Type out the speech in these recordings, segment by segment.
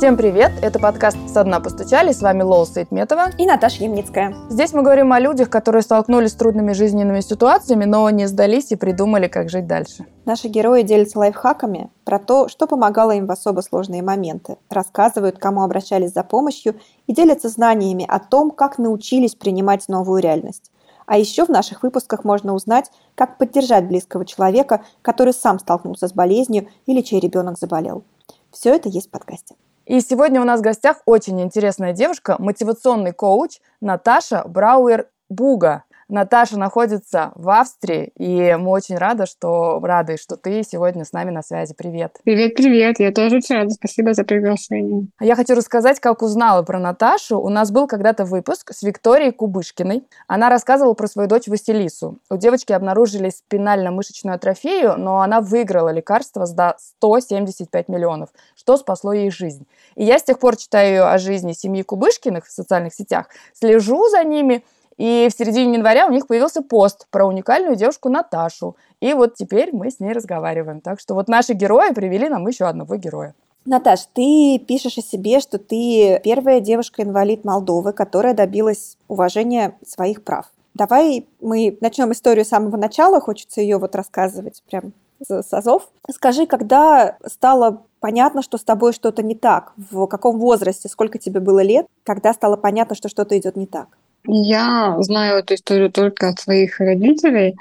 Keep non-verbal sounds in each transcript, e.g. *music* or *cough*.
Всем привет! Это подкаст «Со дна постучали». С вами Лола Сейтметова и Наташа Ямницкая. Здесь мы говорим о людях, которые столкнулись с трудными жизненными ситуациями, но не сдались и придумали, как жить дальше. Наши герои делятся лайфхаками про то, что помогало им в особо сложные моменты, рассказывают, кому обращались за помощью и делятся знаниями о том, как научились принимать новую реальность. А еще в наших выпусках можно узнать, как поддержать близкого человека, который сам столкнулся с болезнью или чей ребенок заболел. Все это есть в подкасте. И сегодня у нас в гостях очень интересная девушка, мотивационный коуч Наташа Брауэр-Буга. Наташа находится в Австрии, и мы очень рады, что рады, что ты сегодня с нами на связи. Привет. Привет, привет. Я тоже очень рада. Спасибо за приглашение. Я хочу рассказать, как узнала про Наташу. У нас был когда-то выпуск с Викторией Кубышкиной. Она рассказывала про свою дочь Василису. У девочки обнаружили спинально-мышечную атрофию, но она выиграла лекарство за 175 миллионов, что спасло ей жизнь. И я с тех пор читаю о жизни семьи Кубышкиных в социальных сетях, слежу за ними – и в середине января у них появился пост про уникальную девушку Наташу. И вот теперь мы с ней разговариваем. Так что вот наши герои привели нам еще одного героя. Наташ, ты пишешь о себе, что ты первая девушка-инвалид Молдовы, которая добилась уважения своих прав. Давай мы начнем историю с самого начала, хочется ее вот рассказывать прям с азов. Скажи, когда стало понятно, что с тобой что-то не так? В каком возрасте, сколько тебе было лет, когда стало понятно, что что-то идет не так? Я знаю эту историю только от своих родителей,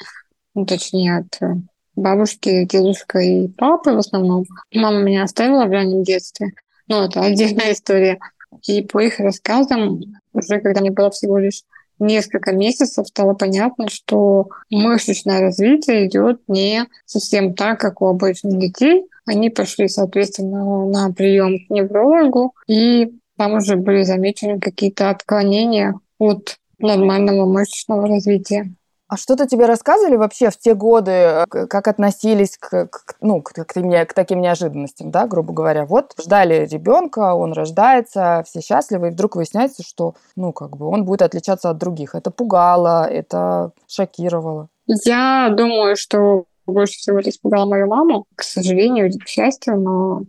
ну, точнее, от э, бабушки, дедушка и папы в основном. Мама меня оставила в раннем детстве, но это отдельная история. И по их рассказам, уже когда мне было всего лишь несколько месяцев, стало понятно, что мышечное развитие идет не совсем так, как у обычных детей. Они пошли, соответственно, на прием к неврологу, и там уже были замечены какие-то отклонения от нормального мышечного развития. А что-то тебе рассказывали вообще в те годы, как относились к, к, ну, к, к, к таким неожиданностям, да, грубо говоря? Вот ждали ребенка, он рождается, все счастливы, и вдруг выясняется, что, ну, как бы он будет отличаться от других. Это пугало, это шокировало. Я думаю, что больше всего это испугало мою маму, к сожалению, к счастью, но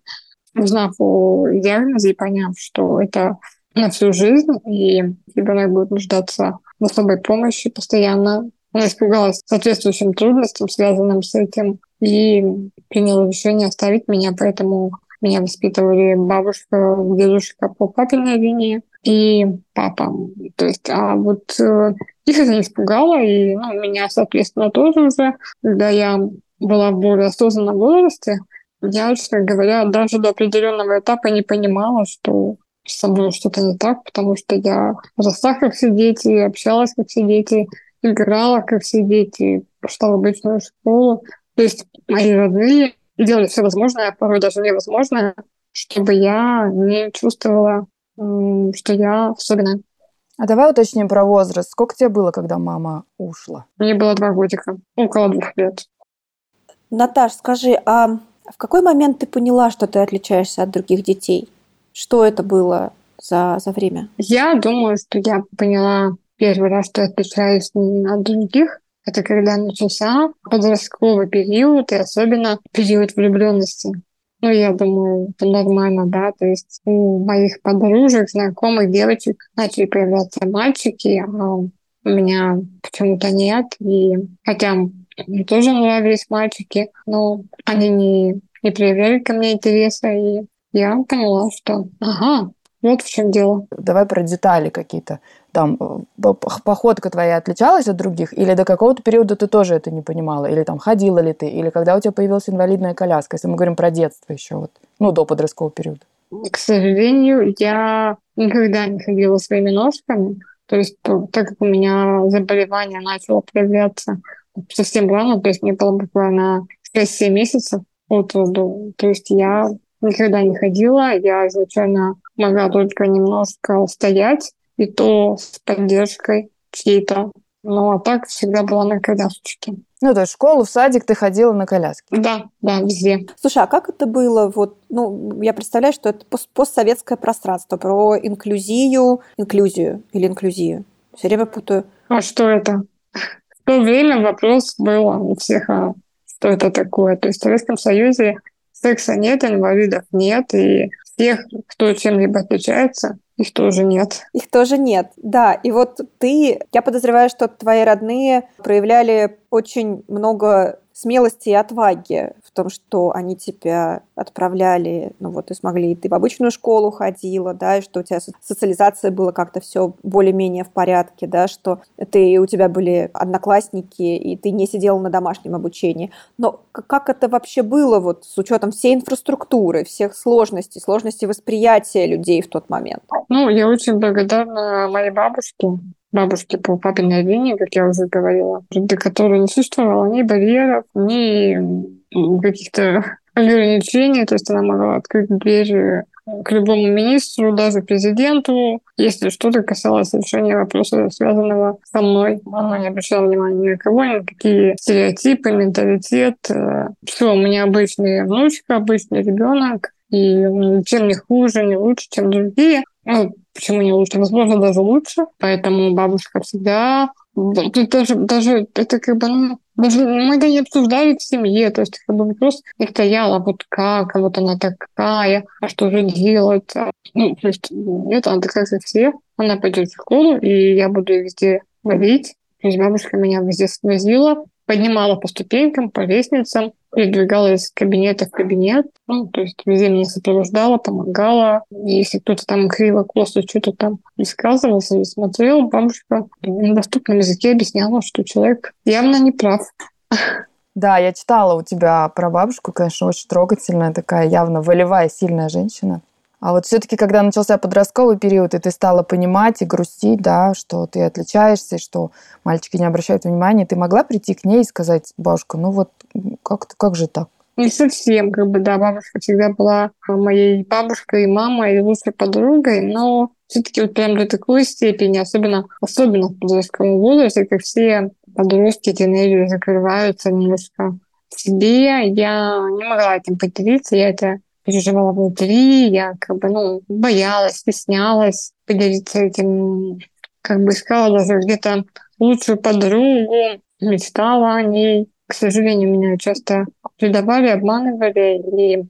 узнав о диагнозе и поняв, что это на всю жизнь, и ребенок будет нуждаться в особой помощи постоянно. Она испугалась соответствующим трудностям, связанным с этим, и приняла решение оставить меня, поэтому меня воспитывали бабушка, дедушка по папиной линии и папа. То есть, а вот э, их это не испугало, и ну, меня, соответственно, тоже уже, когда я была в более осознанном возрасте, я, честно говоря, даже до определенного этапа не понимала, что со мной что-то не так, потому что я росла как все дети, общалась как все дети, играла как все дети, пошла в обычную школу. То есть мои родные делали все возможное, а порой даже невозможное, чтобы я не чувствовала, что я особенная. А давай уточним про возраст. Сколько тебе было, когда мама ушла? Мне было два годика, около двух лет. Наташ, скажи, а в какой момент ты поняла, что ты отличаешься от других детей? Что это было за, за время? Я думаю, что я поняла первый раз, что отличаюсь от других. Это когда начался подростковый период и особенно период влюбленности. Ну, я думаю, это нормально, да. То есть у моих подружек, знакомых девочек начали появляться мальчики, а у меня почему-то нет. И хотя мне тоже нравились мальчики, но они не, не проявляли ко мне интереса. И я поняла, что ага, вот в чем дело. Давай про детали какие-то. Там э, походка твоя отличалась от других, или до какого-то периода ты тоже это не понимала, или там ходила ли ты, или когда у тебя появилась инвалидная коляска, если мы говорим про детство еще вот, ну до подросткового периода. К сожалению, я никогда не ходила своими ножками, то есть так как у меня заболевание начало проявляться совсем рано, то есть мне было буквально 6-7 месяцев от роду, то есть я никогда не ходила. Я изначально могла только немножко стоять, и то с поддержкой чьей-то. Ну, а так всегда была на колясочке. Ну, то есть в школу, в садик ты ходила на коляске? Да, да, везде. Слушай, а как это было? Вот, ну, я представляю, что это пост постсоветское пространство про инклюзию, инклюзию или инклюзию. Все время путаю. А что это? В то время вопрос был у всех, а что это такое. То есть в Советском Союзе секса нет, инвалидов нет, и тех, кто чем-либо отличается, их тоже нет. Их тоже нет, да. И вот ты, я подозреваю, что твои родные проявляли очень много смелости и отваги в том, что они тебя отправляли, ну вот, ты смогли, ты в обычную школу ходила, да, и что у тебя социализация была как-то все более-менее в порядке, да, что ты, у тебя были одноклассники, и ты не сидела на домашнем обучении. Но как это вообще было вот с учетом всей инфраструктуры, всех сложностей, сложностей восприятия людей в тот момент? Ну, я очень благодарна моей бабушке, бабушки по папиной линии, как я уже говорила, до которой не существовало ни барьеров, ни каких-то ограничений, то есть она могла открыть двери к любому министру, даже президенту, если что-то касалось решения вопроса, связанного со мной. Она не обращала внимания ни на кого, ни на какие стереотипы, менталитет. Все, у меня обычная внучка, обычный ребенок, и чем не хуже, не лучше, чем другие. Ну, почему не лучше? Возможно, даже лучше. Поэтому бабушка всегда... Даже, даже это как бы, ну, даже мы это не обсуждали в семье, то есть как бы вопрос не стоял, а вот как, а вот она такая, а что же делать? Ну, то есть нет, она такая, как все. Она пойдет в школу, и я буду ее везде водить. То есть бабушка меня везде свозила, поднимала по ступенькам, по лестницам, передвигалась из кабинета в кабинет. Ну, то есть везде меня сопровождала, помогала. Если кто-то там криво, косо что-то там высказывался или смотрел, бабушка на доступном языке объясняла, что человек явно не прав. Да, я читала у тебя про бабушку, конечно, очень трогательная, такая явно волевая, сильная женщина. А вот все-таки, когда начался подростковый период, и ты стала понимать и грустить, да, что ты отличаешься, что мальчики не обращают внимания, ты могла прийти к ней и сказать, бабушка, ну вот как, как же так? Не совсем, как бы, да, бабушка всегда была моей бабушкой, мамой и лучшей подругой, но все-таки вот прям до такой степени, особенно, особенно в подростковом возрасте, как все подростки, тинейджеры закрываются немножко себе, я не могла этим поделиться, я это переживала внутри, я как бы, ну, боялась, стеснялась поделиться этим, как бы искала даже где-то лучшую подругу, мечтала о ней. К сожалению, меня часто предавали, обманывали, и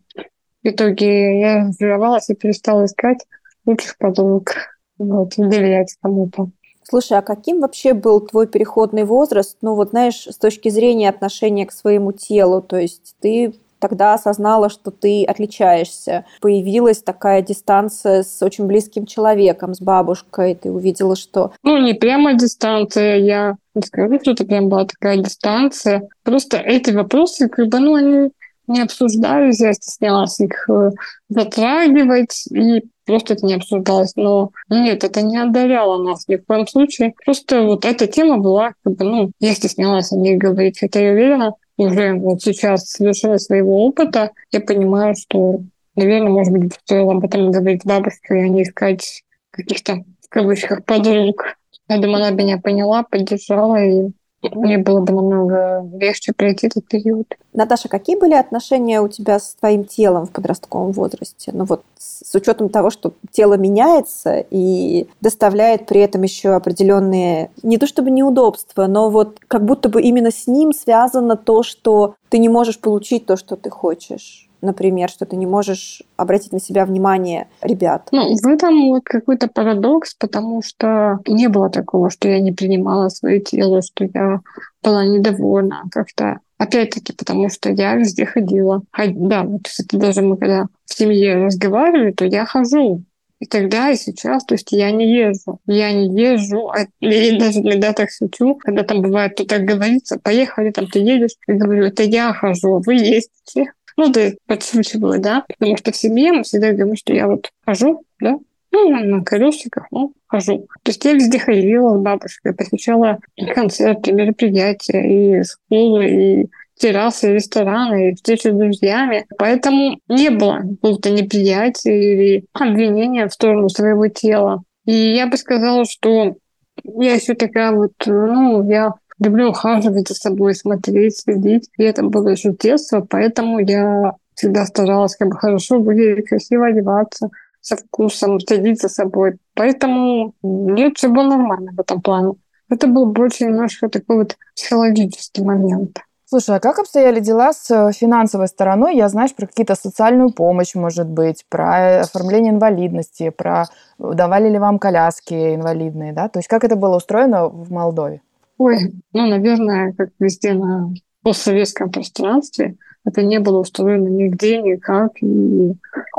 в итоге я разочаровалась и перестала искать лучших подруг, вот, доверять кому-то. Слушай, а каким вообще был твой переходный возраст? Ну вот, знаешь, с точки зрения отношения к своему телу, то есть ты тогда осознала, что ты отличаешься. Появилась такая дистанция с очень близким человеком, с бабушкой. Ты увидела, что... Ну, не прямо дистанция. Я не скажу, что это прям была такая дистанция. Просто эти вопросы, как бы, ну, они не обсуждались, я стеснялась их э, затрагивать, и просто это не обсуждалось. Но нет, это не отдаляло нас ни в коем случае. Просто вот эта тема была, как бы, ну, я стеснялась о ней говорить, хотя я уверена, уже вот сейчас совершая своего опыта, я понимаю, что, наверное, может быть, стоило об этом говорить бабушке, а не искать каких-то, в кавычках, подруг. Я думаю, она меня поняла, поддержала, и мне было бы намного легче пройти этот период. Наташа, какие были отношения у тебя с твоим телом в подростковом возрасте? Ну вот с учетом того, что тело меняется и доставляет при этом еще определенные, не то чтобы неудобства, но вот как будто бы именно с ним связано то, что ты не можешь получить то, что ты хочешь например, что ты не можешь обратить на себя внимание ребят? Ну, в этом вот какой-то парадокс, потому что не было такого, что я не принимала свое тело, что я была недовольна как-то. Опять-таки, потому что я везде ходила. Да, вот, кстати, даже мы когда в семье разговаривали, то я хожу. И тогда, и сейчас, то есть я не езжу. Я не езжу, а, и даже иногда так шучу, когда там бывает, кто так говорится, поехали, там ты едешь, я говорю, это я хожу, вы *laughs* ездите. Ну, да, подшучиваю, да, потому что в семье мы всегда говорим, что я вот хожу, да, ну, на колесиках, ну, хожу. То есть я везде ходила с бабушкой, посещала концерты, мероприятия, и школы, и террасы, и рестораны, и встречи с друзьями. Поэтому не было какого-то неприятия или обвинения в сторону своего тела. И я бы сказала, что я еще такая вот, ну, я люблю ухаживать за собой, смотреть, следить. И это было еще детство, поэтому я всегда старалась как бы хорошо выглядеть, красиво одеваться, со вкусом, следить за собой. Поэтому нет, все было нормально в этом плане. Это был больше немножко такой вот психологический момент. Слушай, а как обстояли дела с э, финансовой стороной? Я, знаешь, про какие-то социальную помощь, может быть, про оформление инвалидности, про давали ли вам коляски инвалидные, да? То есть как это было устроено в Молдове? Ой, ну, наверное, как везде на постсоветском пространстве, это не было устроено нигде, никак. И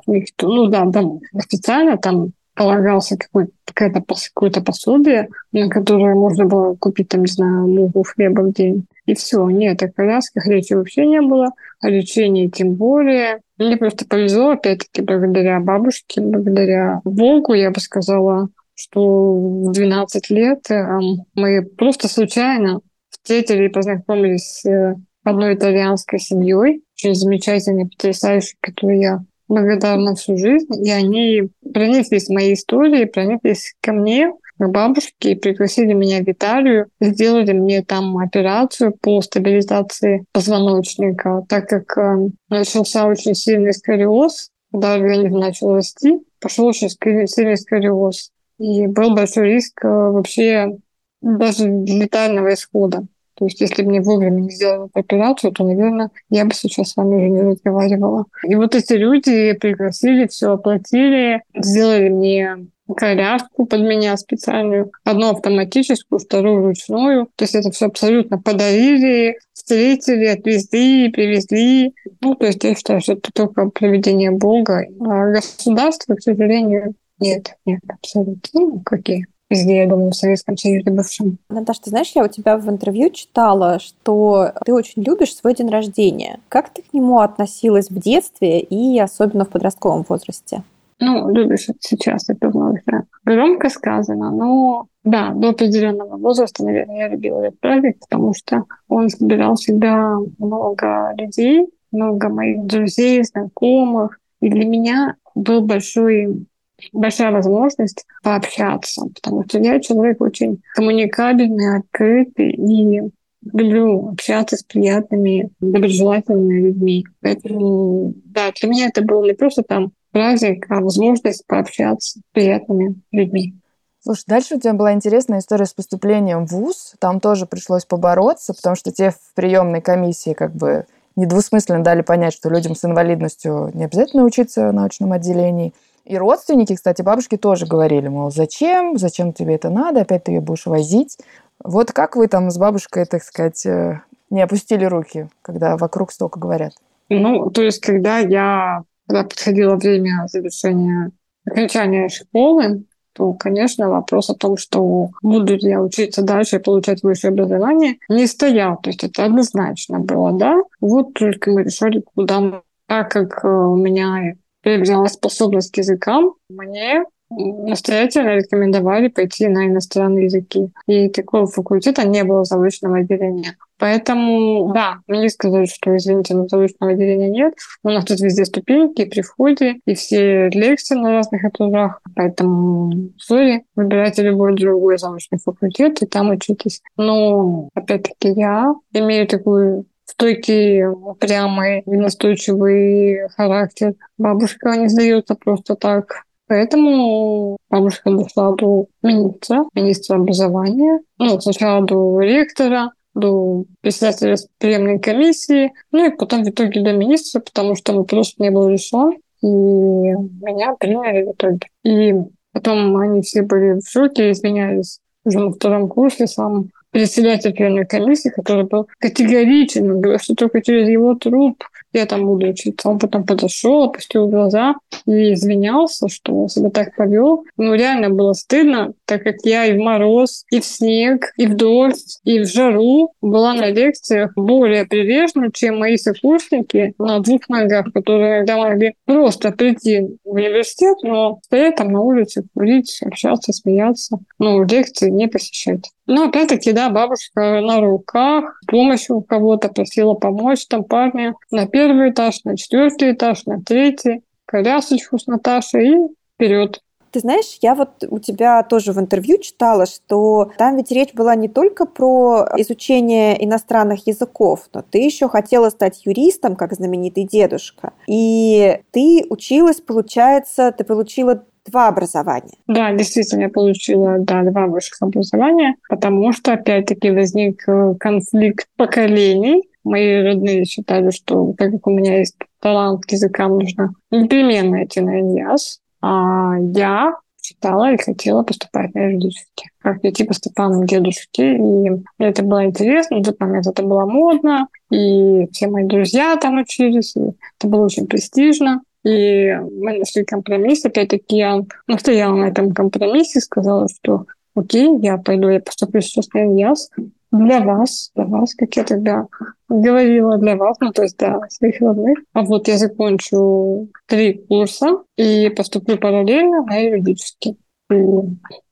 никто, ну да, там официально там полагался какой-то какое-то какое-то пособие, на которое можно было купить, там, не знаю, муку хлеба в день. И все. Нет, о колясках речи вообще не было, о лечении тем более. Мне просто повезло, опять-таки, благодаря бабушке, благодаря Богу, я бы сказала, что в 12 лет э, мы просто случайно встретили и познакомились с э, одной итальянской семьей, очень замечательной, потрясающей, которую я благодарна всю жизнь. И они прониклись моей историей, прониклись ко мне, к бабушке, и пригласили меня в Италию, сделали мне там операцию по стабилизации позвоночника, так как э, начался очень сильный сколиоз, когда организм начал расти, пошел очень сильный сколиоз. И был большой риск э, вообще даже летального исхода. То есть, если бы мне вовремя не сделали операцию, то, наверное, я бы сейчас с вами уже не разговаривала. И вот эти люди пригласили, все оплатили, сделали мне коляску под меня специальную, одну автоматическую, вторую ручную. То есть это все абсолютно подарили, встретили, отвезли, привезли. Ну, то есть я считаю, что это только проведение Бога. А государство, к сожалению, нет, нет, абсолютно. Ну, какие? везде, я думаю, в Советском Союзе бывшем. Наташа, ты знаешь, я у тебя в интервью читала, что ты очень любишь свой день рождения. Как ты к нему относилась в детстве и особенно в подростковом возрасте? Ну, любишь сейчас, это вновь громко сказано, но да, до определенного возраста, наверное, я любила этот праздник, потому что он собирал всегда много людей, много моих друзей, знакомых. И для меня был большой большая возможность пообщаться, потому что я человек очень коммуникабельный, открытый и люблю общаться с приятными, доброжелательными людьми. Поэтому, да, для меня это был не просто там праздник, а возможность пообщаться с приятными людьми. Слушай, дальше у тебя была интересная история с поступлением в ВУЗ. Там тоже пришлось побороться, потому что те в приемной комиссии как бы недвусмысленно дали понять, что людям с инвалидностью не обязательно учиться в научном отделении. И родственники, кстати, бабушки тоже говорили, мол, зачем, зачем тебе это надо, опять ты ее будешь возить. Вот как вы там с бабушкой, так сказать, э, не опустили руки, когда вокруг столько говорят? Ну, то есть, когда я, когда подходило время завершения, окончания школы, то, конечно, вопрос о том, что буду ли я учиться дальше и получать высшее образование, не стоял. То есть это однозначно было, да. Вот только мы решили, куда так как э, у меня приобрела способность к языкам, мне настоятельно рекомендовали пойти на иностранные языки. И такого факультета не было заочного отделения. Поэтому, да, мне сказали, что, извините, но заочного отделения нет. У нас тут везде ступеньки при входе, и все лекции на разных этажах. Поэтому, сори, выбирайте любой другой заочный факультет, и там учитесь. Но, опять-таки, я имею такую стойкий, упрямый и настойчивый характер. Бабушка не сдается просто так. Поэтому бабушка дошла до министра, министра образования. Ну, сначала до ректора, до председателя приемной комиссии, ну и потом в итоге до министра, потому что вопрос не был решен, и меня приняли в итоге. И потом они все были в шоке, извинялись уже на втором курсе сам председатель приемной комиссии, который был категоричен, говорил, что только через его труп я там буду учиться. Он потом подошел, опустил глаза и извинялся, что он себя так повел. Ну, реально было стыдно, так как я и в мороз, и в снег, и в дождь, и в жару была на лекциях более прилежна, чем мои сокурсники на двух ногах, которые иногда могли просто прийти в университет, но стоять там на улице, курить, общаться, смеяться, но лекции не посещать. Но опять-таки, да, бабушка на руках, помощью у кого-то просила помочь там парня на первый этаж, на четвертый этаж, на третий, колясочку с Наташей и вперед. Ты знаешь, я вот у тебя тоже в интервью читала, что там ведь речь была не только про изучение иностранных языков, но ты еще хотела стать юристом, как знаменитый дедушка. И ты училась, получается, ты получила два образования. Да, действительно, я получила да, два высших образования, потому что, опять-таки, возник э, конфликт поколений. мои родные считали, что так как у меня есть талант к языкам, нужно непременно идти на ИНЯС. А я читала и хотела поступать на юридический. Как идти по стопам дедушки. И мне это было интересно, в тот момент это было модно, и все мои друзья там учились, и это было очень престижно. И мы нашли компромисс. Опять-таки я настояла на этом компромиссе, сказала, что окей, я пойду, я поступлю сейчас на ИНЯС для вас, для вас, как я тогда говорила, для вас, ну, то есть для своих родных. А вот я закончу три курса и поступлю параллельно на юридический. И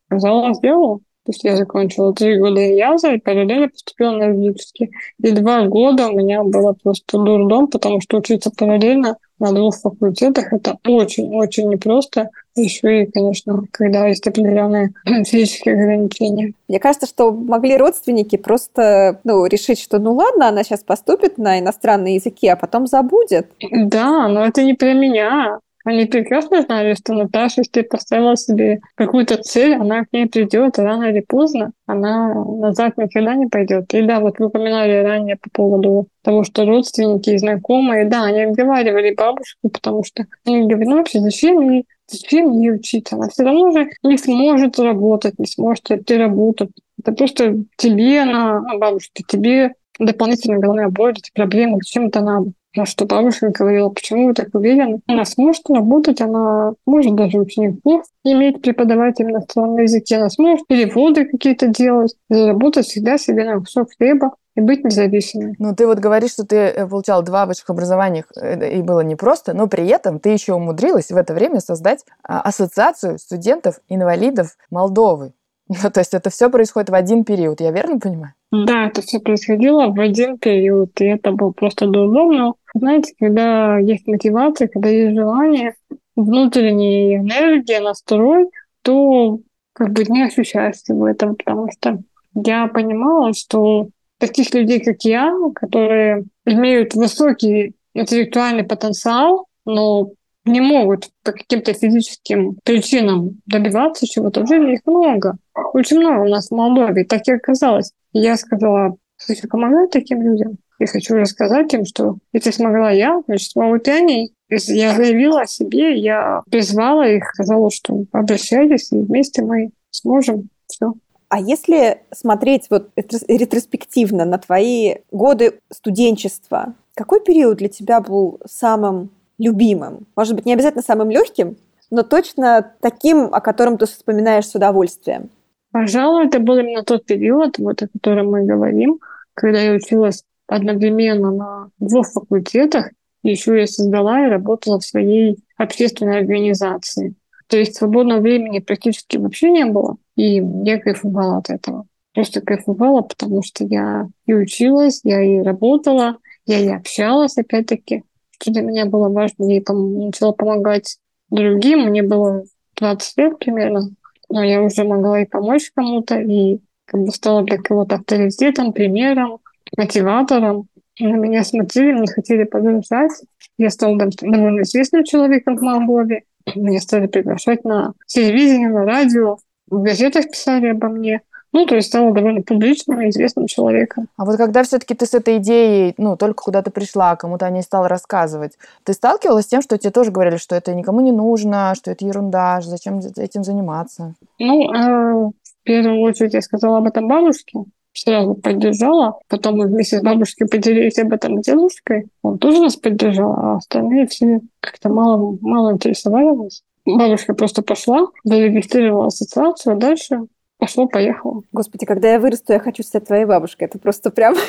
сказала, сделала. То есть я закончила три года ЯЗа и параллельно поступила на юридический. И два года у меня было просто дурдом, потому что учиться параллельно на двух факультетах это очень-очень непросто. Еще и, конечно, когда есть определенные *clears throat* физические ограничения. Мне кажется, что могли родственники просто ну, решить, что ну ладно, она сейчас поступит на иностранные языки, а потом забудет. Да, но это не про меня. Они прекрасно знали, что Наташа, если поставила себе какую-то цель, она к ней придет рано или поздно, она назад никогда не пойдет. И да, вот вы упоминали ранее по поводу того, что родственники и знакомые, да, они отговаривали бабушку, потому что они говорят, ну вообще зачем ей зачем ей учиться? Она все равно же не сможет работать, не сможет найти работу. Это просто тебе, она, бабушка, тебе дополнительная головная боль, эти проблемы, зачем это надо? На что бабушка говорила, почему вы так уверены? Она сможет работать, она может даже учеников иметь преподавать им иностранный языке, она сможет переводы какие-то делать, заработать всегда себе на кусок хлеба и быть независимой. Ну, ты вот говоришь, что ты э, получал два высших образования, э, и было непросто, но при этом ты еще умудрилась в это время создать а, ассоциацию студентов-инвалидов Молдовы. *laughs* Ну, то есть это все происходит в один период, я верно понимаю? Да, это все происходило в один период, и это было просто удобно. Знаете, когда есть мотивация, когда есть желание, внутренняя энергия, настрой, то как бы не ощущаешь всего этого, потому что я понимала, что таких людей, как я, которые имеют высокий интеллектуальный потенциал, но не могут по каким-то физическим причинам добиваться чего-то жизни, их много. Очень много у нас в Молдове, так и оказалось. я сказала, хочу помогать таким людям. И хочу рассказать им, что если смогла я, значит, смогут и они. Я заявила о себе, я призвала их, сказала, что обращайтесь, и вместе мы сможем все. А если смотреть вот ретроспективно на твои годы студенчества, какой период для тебя был самым любимым? Может быть, не обязательно самым легким, но точно таким, о котором ты вспоминаешь с удовольствием. Пожалуй, это был именно тот период, вот о котором мы говорим, когда я училась одновременно на двух факультетах, еще я создала и работала в своей общественной организации. То есть свободного времени практически вообще не было, и я кайфовала от этого. Просто кайфовала, потому что я и училась, я и работала, я и общалась, опять-таки что для меня было важно. Я начала помогать другим. Мне было 20 лет примерно. Но я уже могла и помочь кому-то, и как бы стала для кого-то авторитетом, примером, мотиватором. На меня смотрели, мне хотели подражать. Я стала довольно известным человеком в Молдове. Меня стали приглашать на телевидение, на радио. В газетах писали обо мне. Ну, то есть стала довольно публичным и известным человеком. А вот когда все-таки ты с этой идеей, ну, только куда-то пришла, кому-то о ней стала рассказывать, ты сталкивалась с тем, что тебе тоже говорили, что это никому не нужно, что это ерунда, зачем этим заниматься? Ну, э, в первую очередь я сказала об этом бабушке, сразу поддержала. Потом мы вместе с бабушкой поделились об этом с дедушкой. Он тоже нас поддержал, а остальные все как-то мало, мало интересовали нас. Бабушка просто пошла, зарегистрировала ассоциацию, а дальше Пошло-поехало. Господи, когда я вырасту, я хочу стать твоей бабушкой. Это просто прям... *laughs*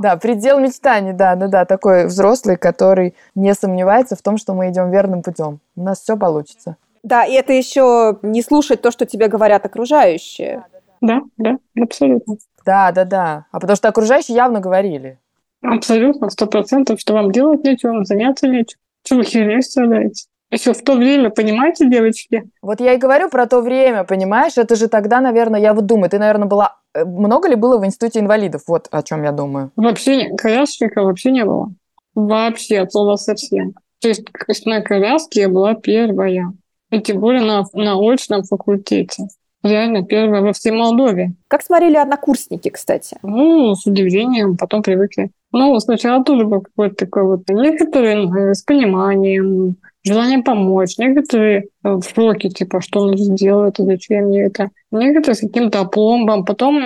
Да, предел мечтаний, да, да, да, такой взрослый, который не сомневается в том, что мы идем верным путем. У нас все получится. Да, и это еще не слушать то, что тебе говорят окружающие. Да, да, абсолютно. Да, да, да. А потому что окружающие явно говорили. Абсолютно, сто процентов, что вам делать нечего, вам заняться нечего. Чего вы херней страдаете? Еще в то время, понимаете, девочки? Вот я и говорю про то время, понимаешь? Это же тогда, наверное, я вот думаю, ты, наверное, была... Э, много ли было в институте инвалидов? Вот о чем я думаю. Вообще колясочника вообще не было. Вообще, от слова совсем. То есть на коляске я была первая. И тем более на, на очном факультете. реально первая во всей Молдове. Как смотрели однокурсники, кстати? Ну, с удивлением, потом привыкли. Ну, сначала тоже был какой-то такой вот некоторые э, с пониманием, желание помочь. Некоторые э, в шоке, типа, что он делает, зачем мне это. Некоторые с каким-то опломбом. Потом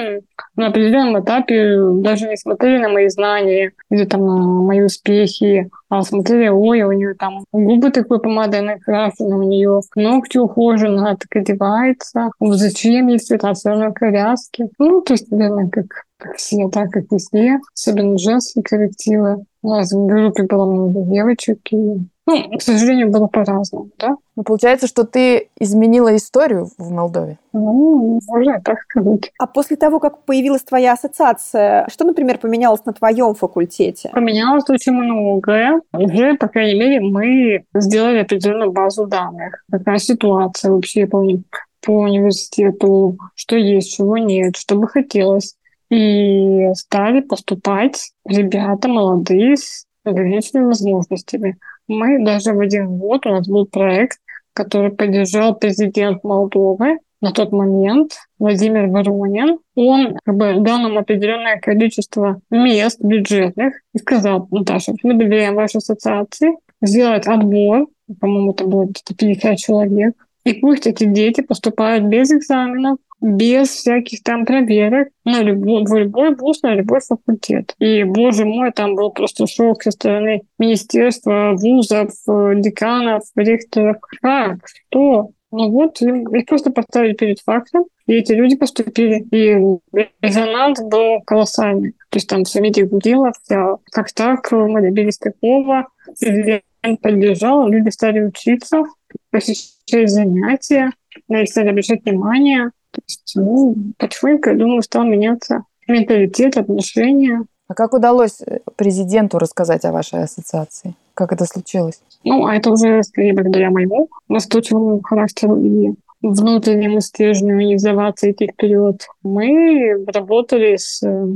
на определенном этапе даже не смотрели на мои знания или там на мои успехи, а смотрели, ой, у нее там губы такой помадой накрашены, у нее ногти ухожены, она так одевается. Зачем ей цвета, все равно коляски. Ну, то есть, наверное, как как все, да, как везде, особенно женские коллективы. У нас в группе было много девочек, и, ну, к сожалению, было по-разному, да. Ну, получается, что ты изменила историю в Молдове? Ну, можно так сказать. А после того, как появилась твоя ассоциация, что, например, поменялось на твоем факультете? Поменялось очень многое. Уже, по крайней мере, мы сделали определенную базу данных. Какая ситуация вообще по, по университету, что есть, чего нет, что бы хотелось и стали поступать ребята молодые с ограниченными возможностями. Мы даже в один год, у нас был проект, который поддержал президент Молдовы на тот момент, Владимир Воронин. Он как бы, дал нам определенное количество мест бюджетных и сказал, Наташа, мы доверяем вашей ассоциации сделать отбор, по-моему, это было где-то 50 человек, и пусть эти дети поступают без экзаменов, без всяких там проверок на любой, в любой вуз, на любой факультет. И, боже мой, там был просто шок со стороны министерства, вузов, деканов, ректоров. Как? Что? Ну вот, их просто поставили перед фактом, и эти люди поступили. И резонанс был колоссальный. То есть там все медиа гудело, вся, как так, мы добились такого, президент поддержал, люди стали учиться, посещать занятия, на их стали обращать внимание. То есть, ну, потихоньку, я думаю, стал меняться менталитет, отношения. А как удалось э, президенту рассказать о вашей ассоциации? Как это случилось? Ну, а это уже скорее благодаря моему настойчивому характеру и внутреннему стержню не сдаваться идти вперед. Мы работали с... Э,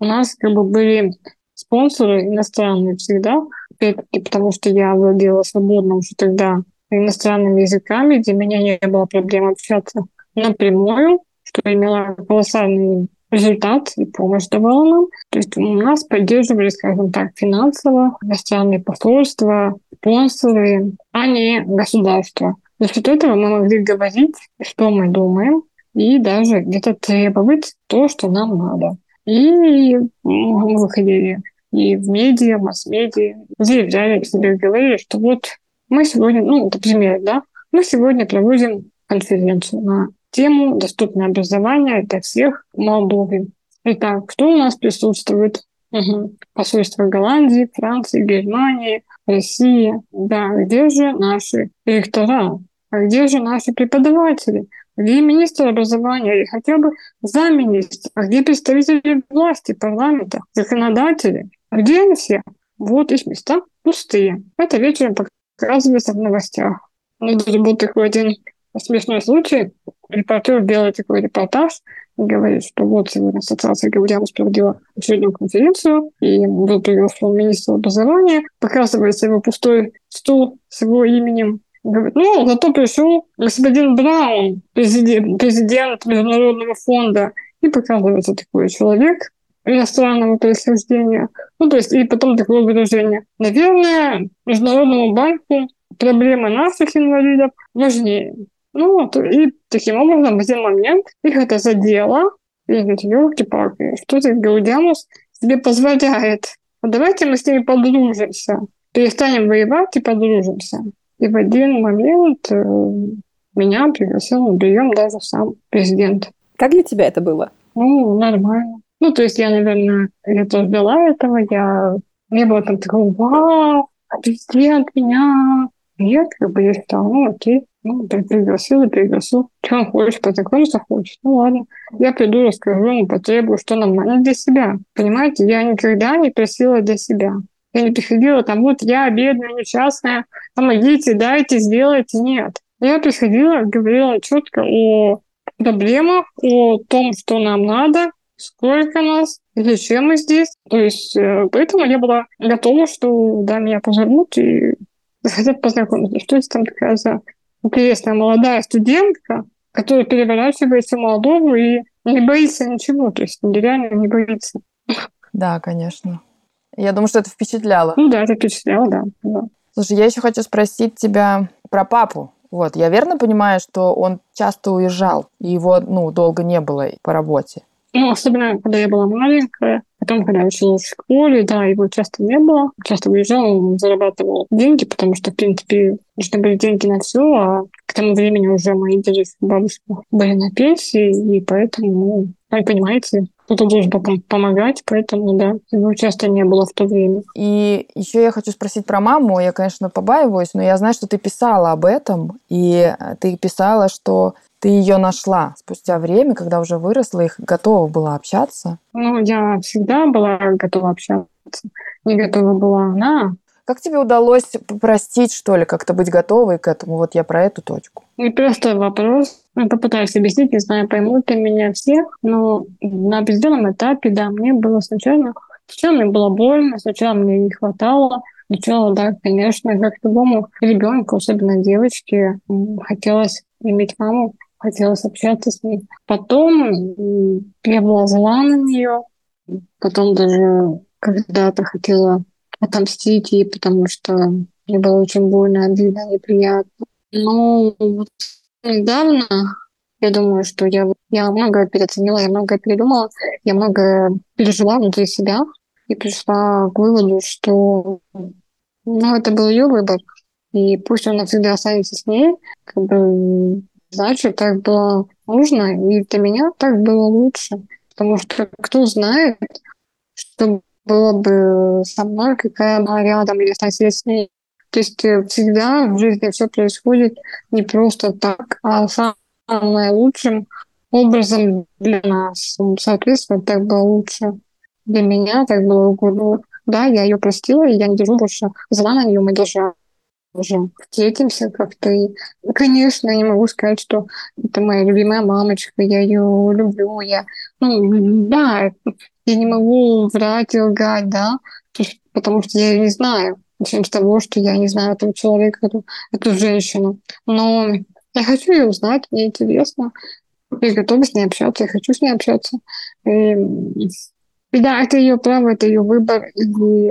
у нас как бы были спонсоры иностранные всегда, опять-таки потому что я владела свободно уже тогда иностранными языками, где меня не было проблем общаться напрямую, что имело колоссальный результат и помощь давала нам. То есть у нас поддерживали, скажем так, финансово иностранные посольства, спонсоры, а не государство. За счет этого мы могли говорить, что мы думаем, и даже где-то требовать то, что нам надо. И мы выходили и в медиа, масс-медиа, заявляли себе, говорили, что вот мы сегодня, ну, например, да, мы сегодня проводим конференцию на тему «Доступное образование для всех в Молдове». Итак, кто у нас присутствует? Угу. Посольство Голландии, Франции, Германии, России. Да, где же наши ректора? А где же наши преподаватели? Где министр образования или хотя бы замминистра? А где представители власти, парламента, законодатели? А где они все? Вот их места пустые. Это вечером показывается в новостях. Даже был такой один смешной случай репортер делает такой репортаж говорит, что вот сегодня Ассоциация Гаврилов проводила очередную конференцию, и был приглашен министр образования, показывается его пустой стул с его именем, Говорит, ну, зато пришел господин Браун, президент, президент Международного фонда, и показывается такой человек иностранного происхождения. Ну, то есть, и потом такое выражение. Наверное, Международному банку проблемы наших инвалидов важнее. Ну вот, и таким образом в один момент их это задело. И говорят, елки-палки, что ты, Гаудянус, себе позволяет? А давайте мы с ними подружимся. Перестанем воевать и подружимся. И в один момент э, меня пригласил на прием даже сам президент. Как для тебя это было? Ну, нормально. Ну, то есть я, наверное, я тоже ждала этого, я... Не было там такого, вау, президент меня... Нет, как бы я считала, ну, окей. Ну, пригласил и пригласил. Что он хочет, познакомиться хочет. Ну ладно. Я приду, расскажу ему, потребую, что нам надо для себя. Понимаете, я никогда не просила для себя. Я не приходила там, вот я бедная, несчастная, помогите, дайте, сделайте. Нет. Я приходила, говорила четко о проблемах, о том, что нам надо, сколько нас, зачем мы здесь. То есть, э, поэтому я была готова, что да, меня позовут и захотят *laughs* познакомиться. Что это там такая за интересная молодая студентка, который переворачивается в Молдову и не боится ничего, то есть реально не боится. Да, конечно. Я думаю, что это впечатляло. Ну да, это впечатляло, да. да. Слушай, я еще хочу спросить тебя про папу. Вот, я верно понимаю, что он часто уезжал, и его, ну, долго не было по работе? Ну, особенно, когда я была маленькая, потом, когда училась в школе, да, его часто не было. Часто уезжал, он зарабатывал деньги, потому что, в принципе, нужны были деньги на все, а к тому времени уже мои дедушки и бабушка были на пенсии, и поэтому, ну, вы понимаете, кто-то должен потом помогать, поэтому, да, его часто не было в то время. И еще я хочу спросить про маму. Я, конечно, побаиваюсь, но я знаю, что ты писала об этом, и ты писала, что ты ее нашла спустя время, когда уже выросла и готова была общаться? Ну, я всегда была готова общаться. Не готова была она. Как тебе удалось простить, что ли, как-то быть готовой к этому? Вот я про эту точку. Не просто вопрос. Я попытаюсь объяснить, не знаю, поймут ли меня всех, но на определенном этапе, да, мне было сначала... Сначала мне было больно, сначала мне не хватало, Сначала, да, конечно, как любому ребенку, особенно девочке, хотелось иметь маму, хотелось общаться с ней. Потом я была зла на нее, потом даже когда-то хотела отомстить ей, потому что мне было очень больно, обидно, неприятно. Но вот недавно я думаю, что я, я многое переоценила, я многое передумала, я многое пережила внутри себя и пришла к выводу, что ну, это был ее выбор, и пусть он навсегда останется с ней, как бы Значит, так было нужно, и для меня так было лучше. Потому что кто знает, что было бы со мной, какая она рядом, или соседь с ней. То есть э, всегда в жизни все происходит не просто так, а самым лучшим образом для нас. Соответственно, так было лучше для меня, так было угодно. Да, я ее простила, и я не держу больше зла на нее, мы даже уже встретимся как-то. Конечно, я могу сказать, что это моя любимая мамочка, я ее люблю. Я, ну, да, я не могу врать и лгать, да, потому что я ее не знаю. Начнем с того, что я не знаю этого человека, эту, эту женщину. Но я хочу ее узнать, мне интересно. Я готова с ней общаться, я хочу с ней общаться. И, и да, это ее право, это ее выбор. И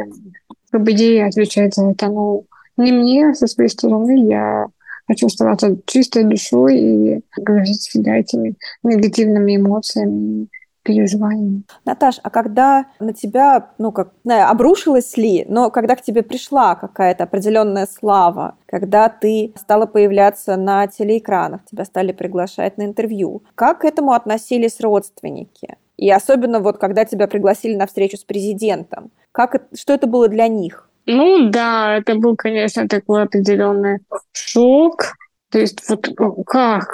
как бы ей отвечать за это. Ну, не мне, со своей стороны, я хочу оставаться чистой душой и говорить всегда этими негативными эмоциями, переживаниями. Наташ, а когда на тебя, ну, как, знаю, обрушилась ли, но когда к тебе пришла какая-то определенная слава, когда ты стала появляться на телеэкранах, тебя стали приглашать на интервью, как к этому относились родственники? И особенно вот когда тебя пригласили на встречу с президентом, как, что это было для них? Ну да, это был, конечно, такой определенный шок. То есть вот как?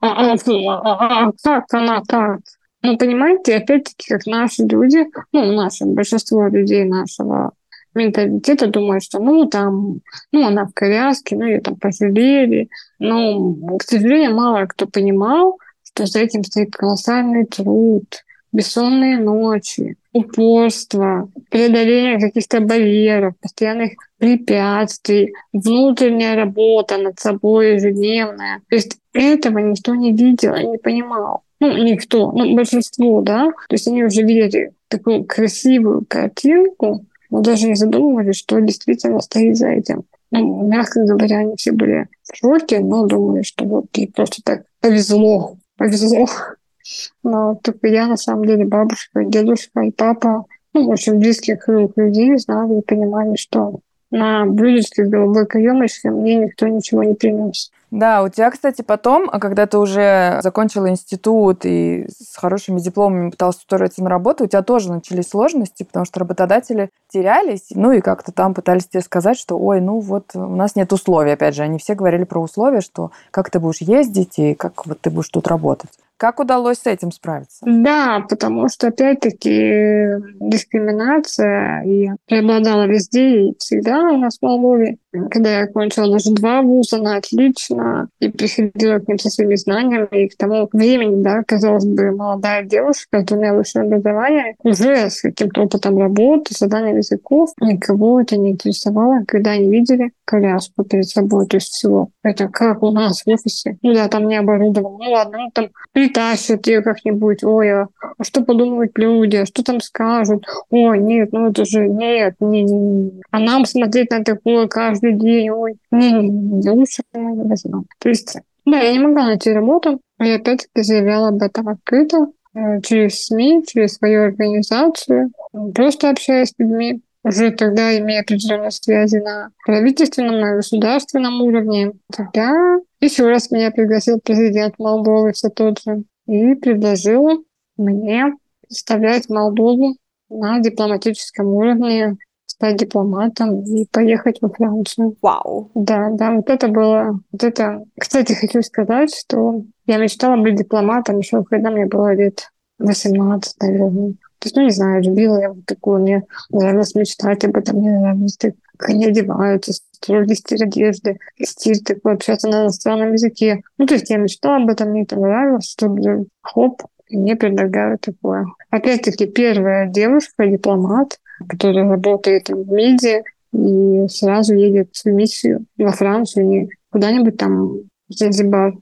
А, а, а, а как она так? Ну, понимаете, опять-таки, как наши люди, ну, наше большинство людей нашего менталитета думают, что, ну, там, ну, она в коляске, ну, ее там пожалели. Но, к сожалению, мало кто понимал, что за этим стоит колоссальный труд, бессонные ночи, упорство, преодоление каких-то барьеров, постоянных препятствий, внутренняя работа над собой ежедневная. То есть этого никто не видел и не понимал. Ну, никто, ну, большинство, да. То есть они уже видели такую красивую картинку, но даже не задумывались, что действительно стоит за этим. Ну, мягко говоря, они все были в шоке, но думали, что вот ей просто так повезло, повезло. Но только я, на самом деле, бабушка, дедушка и папа, ну, в общем, близких людей знали и понимали, что на блюдечке с голубой каемочкой мне никто ничего не принес. Да, у тебя, кстати, потом, а когда ты уже закончила институт и с хорошими дипломами пыталась устроиться на работу, у тебя тоже начались сложности, потому что работодатели терялись, ну и как-то там пытались тебе сказать, что, ой, ну вот у нас нет условий, опять же, они все говорили про условия, что как ты будешь ездить и как вот ты будешь тут работать. Как удалось с этим справиться? Да, потому что, опять-таки, дискриминация и преобладала везде и всегда у нас в Молдове. Когда я окончила даже два вуза на отлично и приходила к ним со своими знаниями, и к тому времени, да, казалось бы, молодая девушка с двумя высшими образованиями, уже с каким-то опытом работы, заданием языков, никого это не интересовало, когда они видели коляску перед собой, то есть всего. Это как у нас в офисе. Ну да, там не оборудовано. Ну ладно, ну там притащат ее как-нибудь. Ой, а что подумают люди? А что там скажут? Ой, нет, ну это же нет, не, не, не. А нам смотреть на такое каждый день, ой, не, не, не, лучше не возьму. То есть, да, я не могла найти работу. И опять-таки заявляла об этом открыто э, через СМИ, через свою организацию, просто общаясь с людьми уже тогда имея определенные связи на правительственном, на государственном уровне. Тогда еще раз меня пригласил президент Молдовы все тот же и предложил мне представлять Молдову на дипломатическом уровне, стать дипломатом и поехать во Францию. Вау! Да, да, вот это было... Вот это... Кстати, хочу сказать, что я мечтала быть дипломатом еще когда мне было лет 18, наверное. То есть, ну, не знаю, любила я вот такую, мне нравилось мечтать об этом, мне нравилось, как они одеваются, строгий стиль одежды, стиль такой, общаться на иностранном языке. Ну, то есть я мечтала об этом, мне это нравилось, что хоп, мне предлагают такое. Опять-таки, первая девушка, дипломат, которая работает в медиа и сразу едет в миссию во Францию, не куда-нибудь там в Занзибар,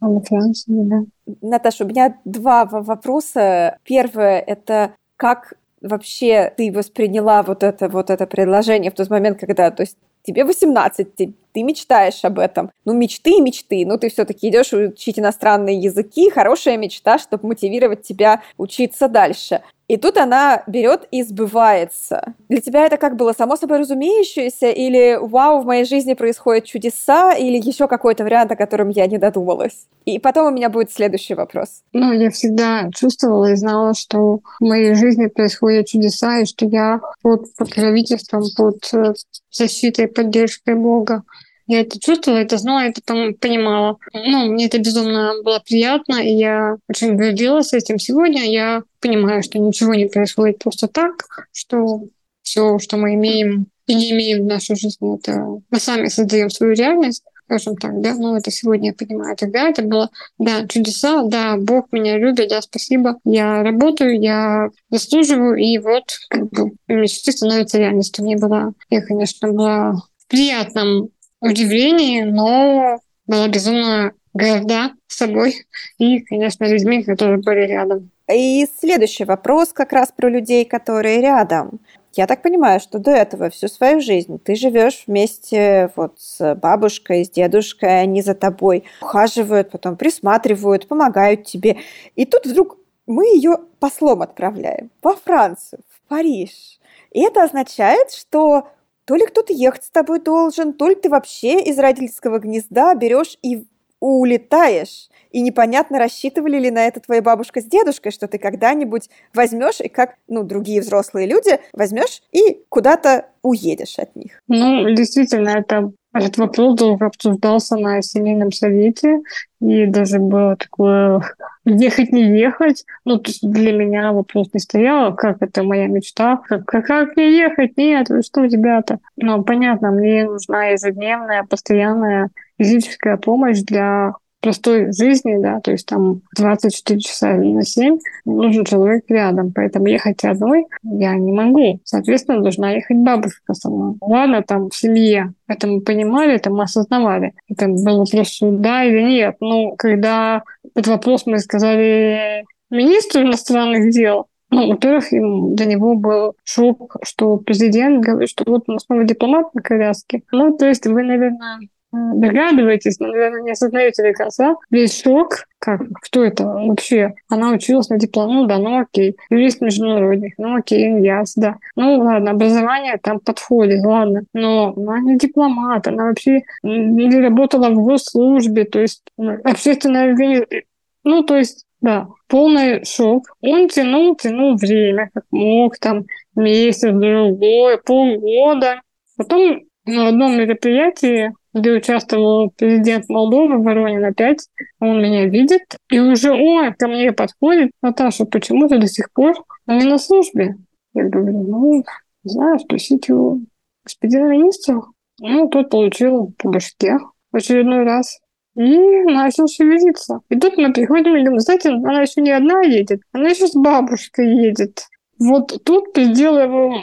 а во Францию, да. Наташа, у меня два вопроса. Первое — это как вообще ты восприняла вот это, вот это предложение в тот момент, когда, то есть тебе 18, ты, ты мечтаешь об этом. Ну, мечты мечты. Ну, ты все-таки идешь учить иностранные языки. Хорошая мечта, чтобы мотивировать тебя учиться дальше. И тут она берет и сбывается. Для тебя это как было само собой разумеющееся, или вау, в моей жизни происходят чудеса, или еще какой-то вариант, о котором я не додумалась? И потом у меня будет следующий вопрос. Ну, я всегда чувствовала и знала, что в моей жизни происходят чудеса, и что я под покровительством, под э, защитой, поддержкой Бога. Я это чувствовала, это знала, это понимала. Ну, мне это безумно было приятно, и я очень гордилась этим. Сегодня я понимаю, что ничего не происходит просто так, что все, что мы имеем и не имеем в нашей жизни, это мы сами создаем свою реальность, скажем так, да, ну это сегодня я понимаю. Тогда это было, да, чудеса, да, Бог меня любит, да, спасибо. Я работаю, я заслуживаю, и вот как бы мечты становятся реальностью. Мне было, я, конечно, была в приятном удивлении, но была безумно горда собой и, конечно, людьми, которые были рядом. И следующий вопрос как раз про людей, которые рядом. Я так понимаю, что до этого всю свою жизнь ты живешь вместе вот с бабушкой, с дедушкой, они за тобой ухаживают, потом присматривают, помогают тебе. И тут вдруг мы ее послом отправляем во Францию, в Париж. И это означает, что то ли кто-то ехать с тобой должен, то ли ты вообще из родительского гнезда берешь и улетаешь. И непонятно, рассчитывали ли на это твоя бабушка с дедушкой, что ты когда-нибудь возьмешь и как, ну, другие взрослые люди, возьмешь и куда-то уедешь от них. Ну, действительно, это этот вопрос обсуждался на семейном совете, и даже было такое ехать, не ехать. Ну, то есть для меня вопрос не стоял, как это моя мечта, как, как, как не ехать, нет, вы что, ребята? Ну, понятно, мне нужна ежедневная, постоянная физическая помощь для простой жизни, да, то есть там 24 часа на 7 нужен человек рядом, поэтому ехать одной я не могу. Соответственно, должна ехать бабушка мной. Ладно, там в семье это мы понимали, это мы осознавали. Это был вопрос да или нет. Ну, когда этот вопрос мы сказали министру иностранных дел, ну, во-первых, для него был шок, что президент говорит, что вот у нас новый дипломат на коляске. Ну, то есть вы, наверное, догадываетесь, но, наверное, не осознаете до конца весь шок, как, кто это вообще? Она училась на диплом, ну да, ну окей, юрист международных, ну окей, яс, да. Ну ладно, образование там подходит, ладно, но она не дипломат, она вообще не работала в госслужбе, то есть ну, общественная организация, ну то есть да, полный шок. Он тянул, тянул время, как мог, там, месяц, другой, полгода. Потом на одном мероприятии где участвовал президент Молдовы Воронин опять. Он меня видит и уже, ой, ко мне подходит. Наташа, почему ты до сих пор не на службе? Я говорю, ну, не знаю, спросите у господина министра. Ну, тот получил по башке в очередной раз и начал шевелиться. И тут мы приходим и говорим, знаете, она еще не одна едет, она еще с бабушкой едет. Вот тут предел его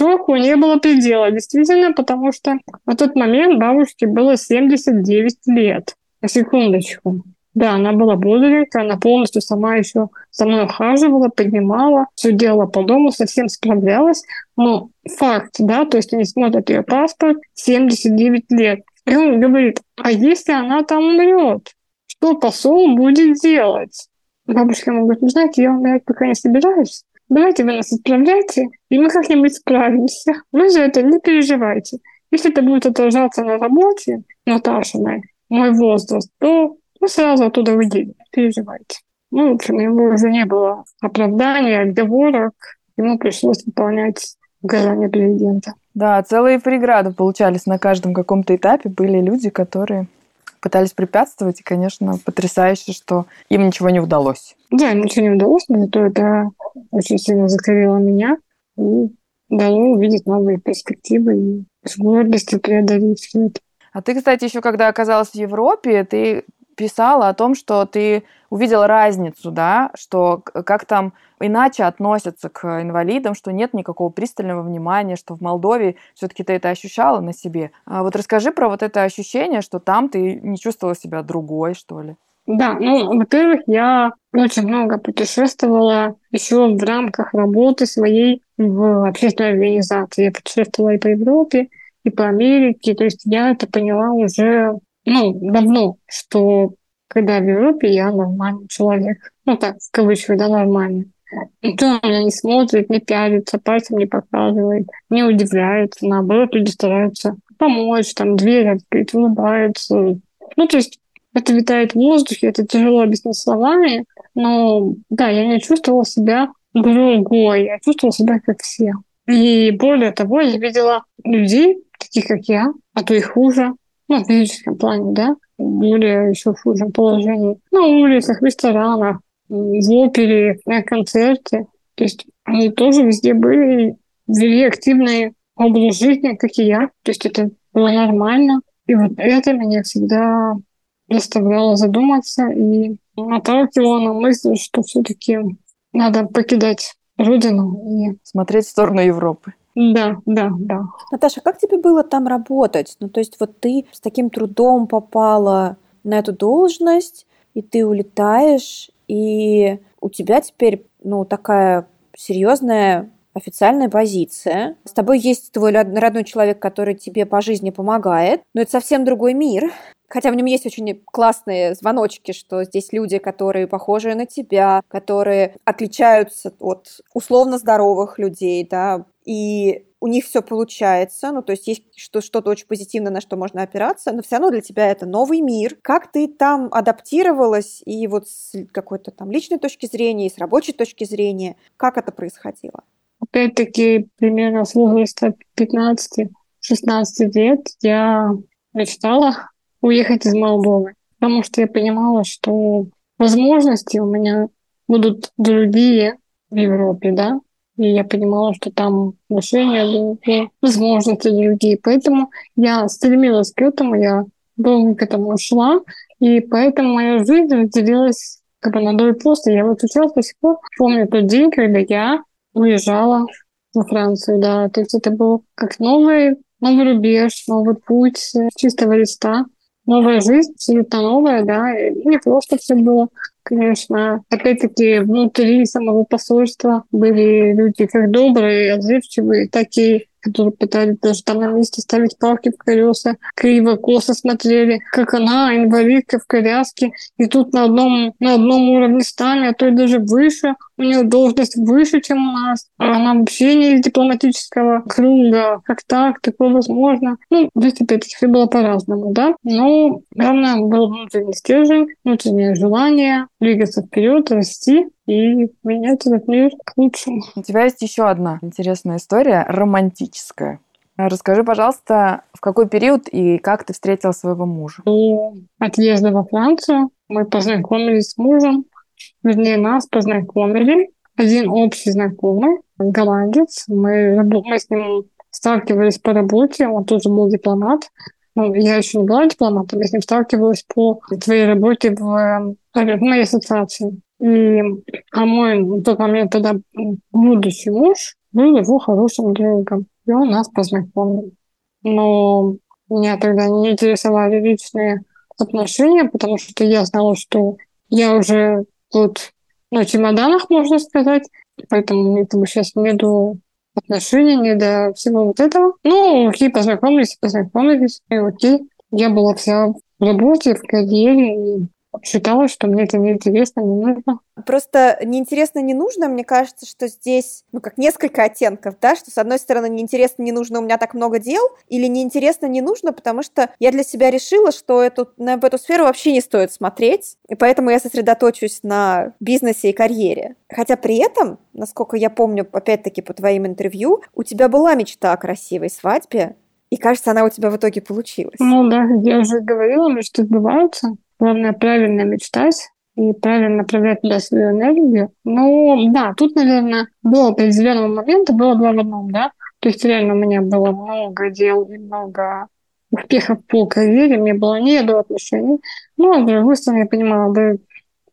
шоку не было предела, действительно, потому что в тот момент бабушке было 79 лет. На секундочку. Да, она была бодренькая, она полностью сама еще со мной ухаживала, поднимала, все делала по дому, совсем справлялась. Но факт, да, то есть они смотрят ее паспорт, 79 лет. И он говорит, а если она там умрет, что посол будет делать? Бабушка ему говорит, ну знаете, я умирать пока не собираюсь. Давайте вы нас отправляйте, и мы как-нибудь справимся. Вы за это не переживайте. Если это будет отражаться на работе Наташиной, мой возраст, то мы сразу оттуда выйдем, не переживайте. Ну, в общем, ему уже не было оправдания, отговорок. Ему пришлось выполнять указания президента. Да, целые преграды получались на каждом каком-то этапе. Были люди, которые пытались препятствовать, и, конечно, потрясающе, что им ничего не удалось. Да, ничего не удалось, но зато это очень сильно закорило меня и дало увидеть новые перспективы и с гордостью преодолеть все это. А ты, кстати, еще когда оказалась в Европе, ты писала о том, что ты увидела разницу, да, что как там иначе относятся к инвалидам, что нет никакого пристального внимания, что в Молдове все-таки ты это ощущала на себе. А вот расскажи про вот это ощущение, что там ты не чувствовала себя другой, что ли. Да, ну, во-первых, я очень много путешествовала еще в рамках работы своей в общественной организации. Я путешествовала и по Европе, и по Америке. То есть я это поняла уже ну, давно, что когда в Европе я нормальный человек. Ну так, в кавычках, да, нормальный. Никто на меня не смотрит, не пялится, пальцем не показывает, не удивляется. Наоборот, люди стараются помочь, там, дверь открыть, улыбаются. Ну, то есть это витает в воздухе, это тяжело объяснить словами, но да, я не чувствовала себя другой, я чувствовала себя как все. И более того, я видела людей, таких как я, а то и хуже, ну, в физическом плане, да, более еще в худшем положении. На улицах, в ресторанах, в опере, на концерте. То есть они тоже везде были, вели активный образ жизни, как и я. То есть это было нормально. И вот это меня всегда заставляло задуматься и наталкивало на мысль, что все-таки надо покидать родину и смотреть в сторону Европы. Да, да, да. Наташа, как тебе было там работать? Ну, то есть вот ты с таким трудом попала на эту должность, и ты улетаешь, и у тебя теперь, ну, такая серьезная официальная позиция. С тобой есть твой родной человек, который тебе по жизни помогает, но это совсем другой мир. Хотя в нем есть очень классные звоночки, что здесь люди, которые похожи на тебя, которые отличаются от условно здоровых людей, да, и у них все получается, ну, то есть есть что- что-то очень позитивное, на что можно опираться, но все равно для тебя это новый мир. Как ты там адаптировалась и вот с какой-то там личной точки зрения, и с рабочей точки зрения, как это происходило? Опять-таки, примерно с возраста 15-16 лет я мечтала *laughs* уехать из Молдовы, потому что я понимала, что возможности у меня будут другие в Европе, да, и я понимала, что там отношения другие, возможности другие. Поэтому я стремилась к этому, я долго к этому шла, и поэтому моя жизнь разделилась как бы на до и после. Я вот сейчас до сих пор помню тот день, когда я уезжала во Францию, да. То есть это был как новый, новый рубеж, новый путь чистого листа, новая жизнь, абсолютно новая, да. И не просто все было конечно. Опять-таки, внутри самого посольства были люди как добрые, отзывчивые, так и которые пытались даже там на месте ставить палки в колеса, криво, косо смотрели, как она, инвалидка в коляске, и тут на одном, на одном уровне стали, а то и даже выше, у нее должность выше, чем у нас, она вообще не из дипломатического круга, как так, такое возможно. Ну, здесь опять-таки все было по-разному, да, но главное был внутренний стержень, внутреннее желание двигаться вперед, расти, и менять этот мир к лучшему. У тебя есть еще одна интересная история, романтическая. Расскажи, пожалуйста, в какой период и как ты встретила своего мужа? До отъезда во Францию мы познакомились с мужем. Вернее, нас познакомили. Один общий знакомый, голландец. Мы, мы с ним сталкивались по работе, он тоже был дипломат, ну, я еще не была дипломатом, я с ним сталкивалась по своей работе в, моей ассоциации. И, а мой на тот момент тогда будущий муж был его хорошим другом. И он нас познакомил. Но меня тогда не интересовали личные отношения, потому что я знала, что я уже вот на чемоданах, можно сказать, поэтому мне сейчас не до отношений, не до всего вот этого. Ну, окей, познакомились, познакомились, и окей. Я была вся в работе, в карьере, и считала, что мне это неинтересно, не нужно. Просто неинтересно, не нужно. Мне кажется, что здесь, ну, как несколько оттенков, да, что с одной стороны неинтересно, не нужно, у меня так много дел, или неинтересно, не нужно, потому что я для себя решила, что эту, на, в эту сферу вообще не стоит смотреть, и поэтому я сосредоточусь на бизнесе и карьере. Хотя при этом, насколько я помню, опять-таки по твоим интервью, у тебя была мечта о красивой свадьбе, и кажется, она у тебя в итоге получилась. Ну да, я уже говорила, мечты сбываются. Главное правильно мечтать и правильно направлять туда свою энергию. Ну, да, тут, наверное, до определенного момента было два в одном, да. То есть реально у меня было много дел и много успехов по карьере, мне было не до отношений. Ну, а с другой стороны, я понимала, да,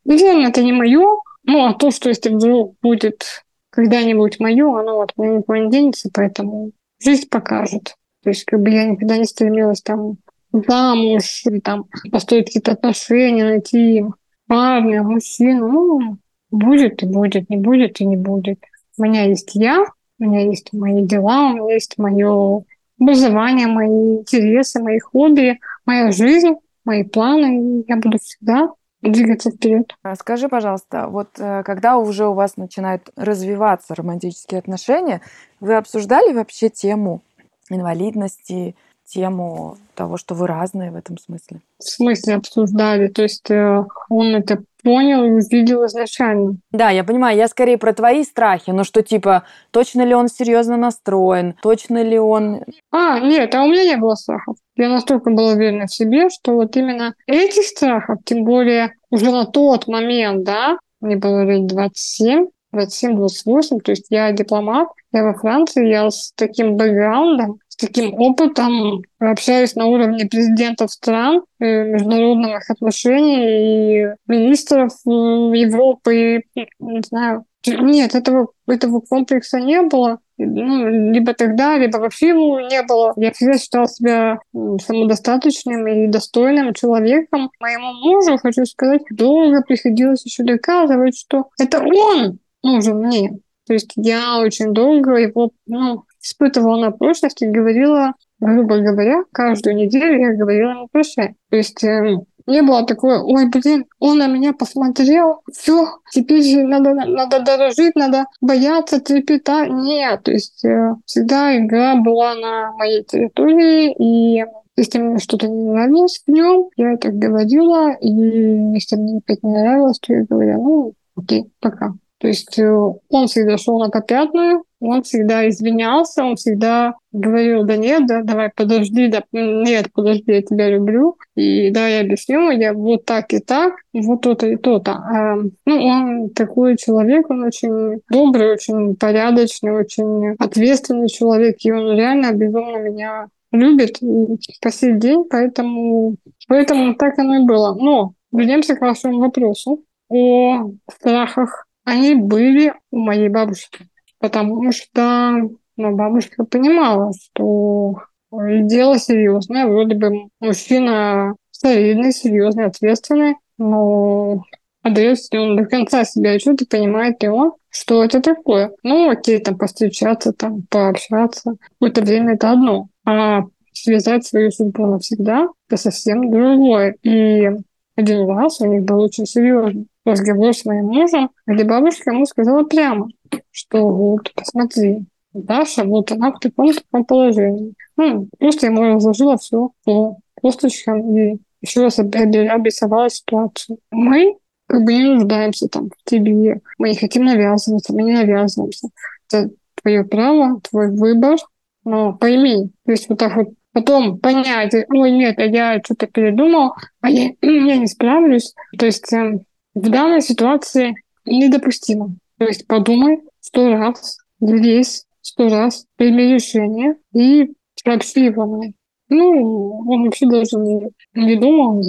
наверное, это не мое, ну, а то, что если вдруг будет когда-нибудь мое, оно вот никуда не денется, поэтому жизнь покажет. То есть, как бы я никогда не стремилась там замуж, там построить какие-то отношения, найти парня, мужчину. Ну, будет и будет, не будет и не будет. У меня есть я, у меня есть мои дела, у меня есть мое образование, мои интересы, мои хобби, моя жизнь, мои планы. Я буду всегда двигаться вперед. А скажи, пожалуйста, вот э, когда уже у вас начинают развиваться романтические отношения, вы обсуждали вообще тему инвалидности, тему того, что вы разные в этом смысле? В смысле обсуждали? То есть э, он это понял и увидел изначально. Да, я понимаю, я скорее про твои страхи, но что типа, точно ли он серьезно настроен, точно ли он... А, нет, а у меня не было страхов. Я настолько была уверена в себе, что вот именно этих страхов, тем более уже на тот момент, да, мне было лет 27, 27-28, то есть я дипломат, я во Франции, я с таким бэкграундом, таким опытом, общаюсь на уровне президентов стран, э, международных отношений и министров Европы, не знаю. Нет, этого, этого комплекса не было. Ну, либо тогда, либо вообще его не было. Я всегда считала себя самодостаточным и достойным человеком. Моему мужу, хочу сказать, долго приходилось еще доказывать, что это он нужен мне. То есть я очень долго его ну, испытывала на прочность и говорила, грубо говоря, каждую неделю я говорила ему прощай. То есть э, не было такое, ой, блин, он на меня посмотрел, все, теперь же надо, надо дорожить, надо бояться, трепетать. Нет, то есть э, всегда игра была на моей территории, и если мне что-то не нравилось в нем, я это говорила, и если мне опять не нравилось, то я говорила, ну, окей, пока. То есть э, он всегда шел на попятную, он всегда извинялся, он всегда говорил, да нет, да, давай, подожди, да, нет, подожди, я тебя люблю. И да, я объясню, я вот так и так, вот то-то и то-то. А, ну, он такой человек, он очень добрый, очень порядочный, очень ответственный человек, и он реально безумно меня любит и по сей день, поэтому, поэтому так оно и было. Но вернемся к вашему вопросу о страхах. Они были у моей бабушки потому что ну, бабушка понимала, что дело серьезное, вроде бы мужчина солидный, серьезный, ответственный, но отдает он до конца себя отчет и понимает он, что это такое. Ну, окей, там, повстречаться, там, пообщаться. Какое-то время это одно. А связать свою судьбу навсегда – это совсем другое. И один раз у них был очень серьезный разговор с моим мужем, где бабушка ему сказала прямо, что вот, посмотри, Даша, вот она в таком таком положении. Ну, просто ему разложила все по косточкам и еще раз обрисовала ситуацию. Мы как бы не нуждаемся там в тебе, мы не хотим навязываться, мы не навязываемся. Это твое право, твой выбор, но пойми, то есть вот так вот потом понять, ой, нет, а я что-то передумал, а я, я не справлюсь. То есть э, в данной ситуации недопустимо. То есть подумай сто раз, взвесь сто раз, прими решение и сообщи его мне. Ну, он вообще даже не, не думал,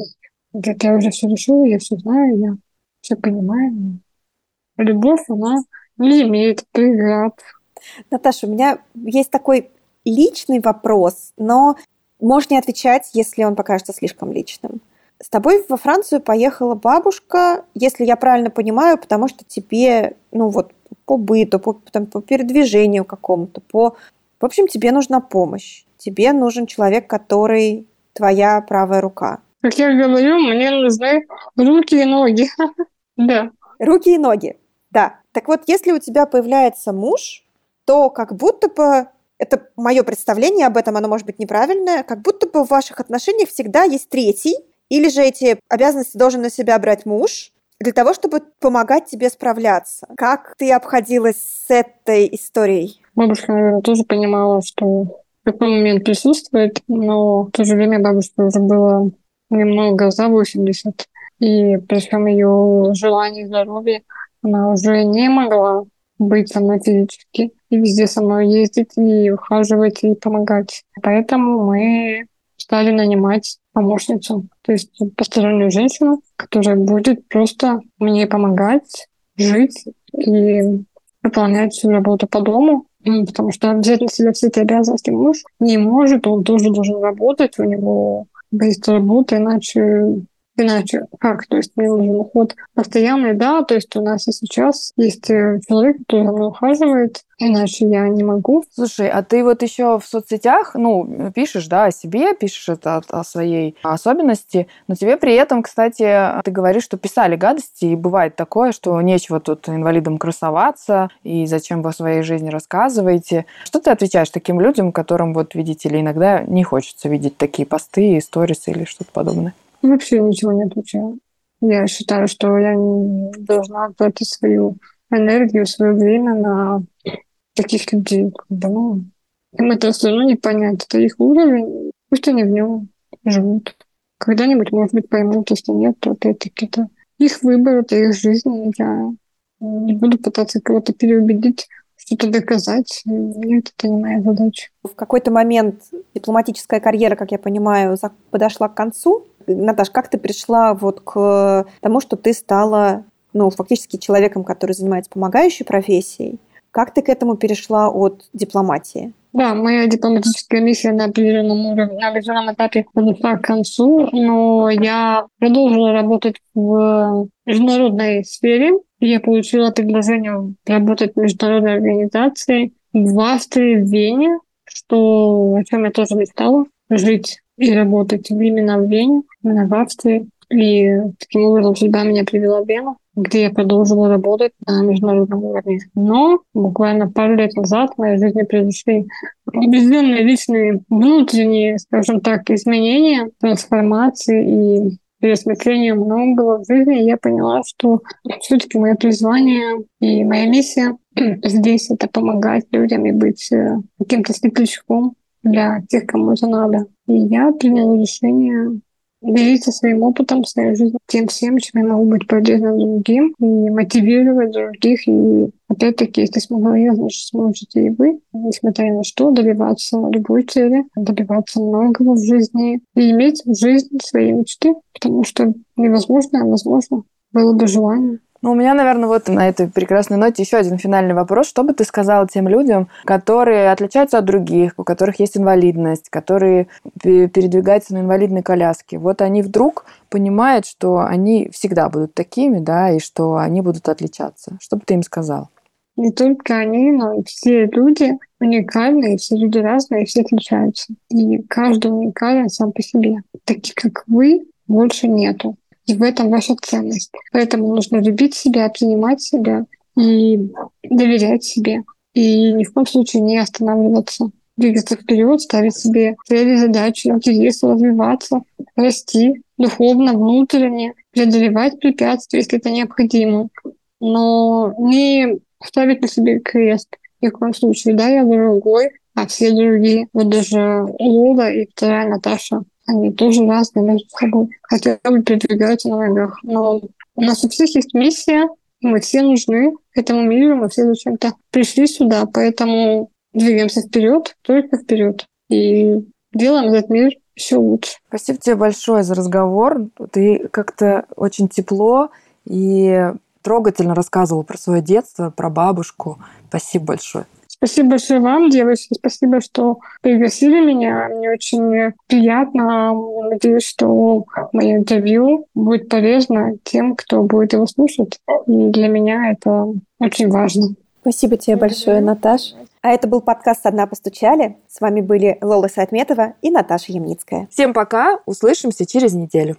говорит, я уже все решила, я все знаю, я все понимаю. Любовь, она не имеет преград. Наташа, у меня есть такой личный вопрос, но можешь не отвечать, если он покажется слишком личным. С тобой во Францию поехала бабушка, если я правильно понимаю, потому что тебе, ну вот, по быту, по, там, по передвижению какому-то, по... В общем, тебе нужна помощь. Тебе нужен человек, который твоя правая рука. Как я говорю, мне нужны руки и ноги. *laughs* Да. Руки и ноги. Да. Так вот, если у тебя появляется муж, то как будто бы это мое представление об этом, оно может быть неправильное, как будто бы в ваших отношениях всегда есть третий, или же эти обязанности должен на себя брать муж, для того, чтобы помогать тебе справляться. Как ты обходилась с этой историей? Бабушка, наверное, тоже понимала, что такой момент присутствует, но в то же время бабушке уже было немного за 80. И при всем ее желании здоровья она уже не могла быть со мной физически и везде со мной ездить и ухаживать и помогать. Поэтому мы стали нанимать помощницу, то есть постороннюю женщину, которая будет просто мне помогать жить и выполнять всю работу по дому, потому что взять на себя все эти обязанности муж не может, он тоже должен работать, у него есть работа, иначе Иначе как? То есть мне нужен уход постоянный, да, то есть у нас и сейчас есть э, человек, который за мной ухаживает, иначе я не могу. Слушай, а ты вот еще в соцсетях, ну, пишешь, да, о себе, пишешь это о, своей особенности, но тебе при этом, кстати, ты говоришь, что писали гадости, и бывает такое, что нечего тут инвалидам красоваться, и зачем вы о своей жизни рассказываете. Что ты отвечаешь таким людям, которым, вот, видите ли, иногда не хочется видеть такие посты, сторисы или что-то подобное? Вообще ничего не отвечаю. Я считаю, что я должна тратить свою энергию, свое время на таких людей. Да, ну, им это все равно не понять. Это их уровень. Пусть они в нем живут. Когда-нибудь, может быть, поймут, если нет, то опять-таки это их выбор, это их жизнь. Я не буду пытаться кого-то переубедить, что-то доказать. Нет, это не моя задача. В какой-то момент дипломатическая карьера, как я понимаю, подошла к концу. Наташ, как ты пришла вот к тому, что ты стала ну, фактически человеком, который занимается помогающей профессией? Как ты к этому перешла от дипломатии? Да, моя дипломатическая миссия на определенном уровне, на определенном этапе подошла к концу, но я продолжила работать в международной сфере. Я получила предложение работать в международной организации в Австрии, в Вене, что о чем я тоже мечтала, жить и работать именно в Вене, именно в Австрии. И таким образом судьба меня привела в Вену, где я продолжила работать на международном уровне. Но буквально пару лет назад в моей жизни произошли определенные личные внутренние, скажем так, изменения, трансформации и переосмысление многого в жизни, я поняла, что все-таки мое призвание и моя миссия *clears throat* здесь — это помогать людям и быть э, каким-то светлячком для тех, кому это надо. И я приняла решение делиться своим опытом, своей жизнью, тем всем, чем я могу быть полезна другим, и мотивировать других. И опять-таки, если смогла я, значит, сможете и вы, несмотря на что, добиваться любой цели, добиваться многого в жизни и иметь в жизни свои мечты, потому что невозможно, а возможно, было бы желание. Ну, у меня, наверное, вот на этой прекрасной ноте еще один финальный вопрос. Что бы ты сказала тем людям, которые отличаются от других, у которых есть инвалидность, которые передвигаются на инвалидной коляске? Вот они вдруг понимают, что они всегда будут такими, да, и что они будут отличаться. Что бы ты им сказал? Не только они, но и все люди уникальны, все люди разные, и все отличаются. И каждый уникален сам по себе. Таких, как вы, больше нету. И в этом ваша ценность. Поэтому нужно любить себя, принимать себя и доверять себе. И ни в коем случае не останавливаться. Двигаться вперед, ставить себе цели, задачи, интересы, развиваться, расти духовно, внутренне, преодолевать препятствия, если это необходимо. Но не ставить на себе крест. Ни в коем случае, да, я другой, а все другие. Вот даже Лола и вторая Наташа они тоже разные между собой, хотя бы передвигаются на ногах. Но у нас у всех есть миссия, мы все нужны этому миру, мы все зачем-то пришли сюда, поэтому двигаемся вперед, только вперед. И делаем этот мир еще лучше. Спасибо тебе большое за разговор. Ты как-то очень тепло и трогательно рассказывала про свое детство, про бабушку. Спасибо большое. Спасибо большое вам, девочки. Спасибо, что пригласили меня. Мне очень приятно. Надеюсь, что мое интервью будет полезно тем, кто будет его слушать. И для меня это очень важно. Спасибо тебе большое, Наташ. А это был подкаст «Одна постучали». С вами были Лола Сайтметова и Наташа Ямницкая. Всем пока. Услышимся через неделю.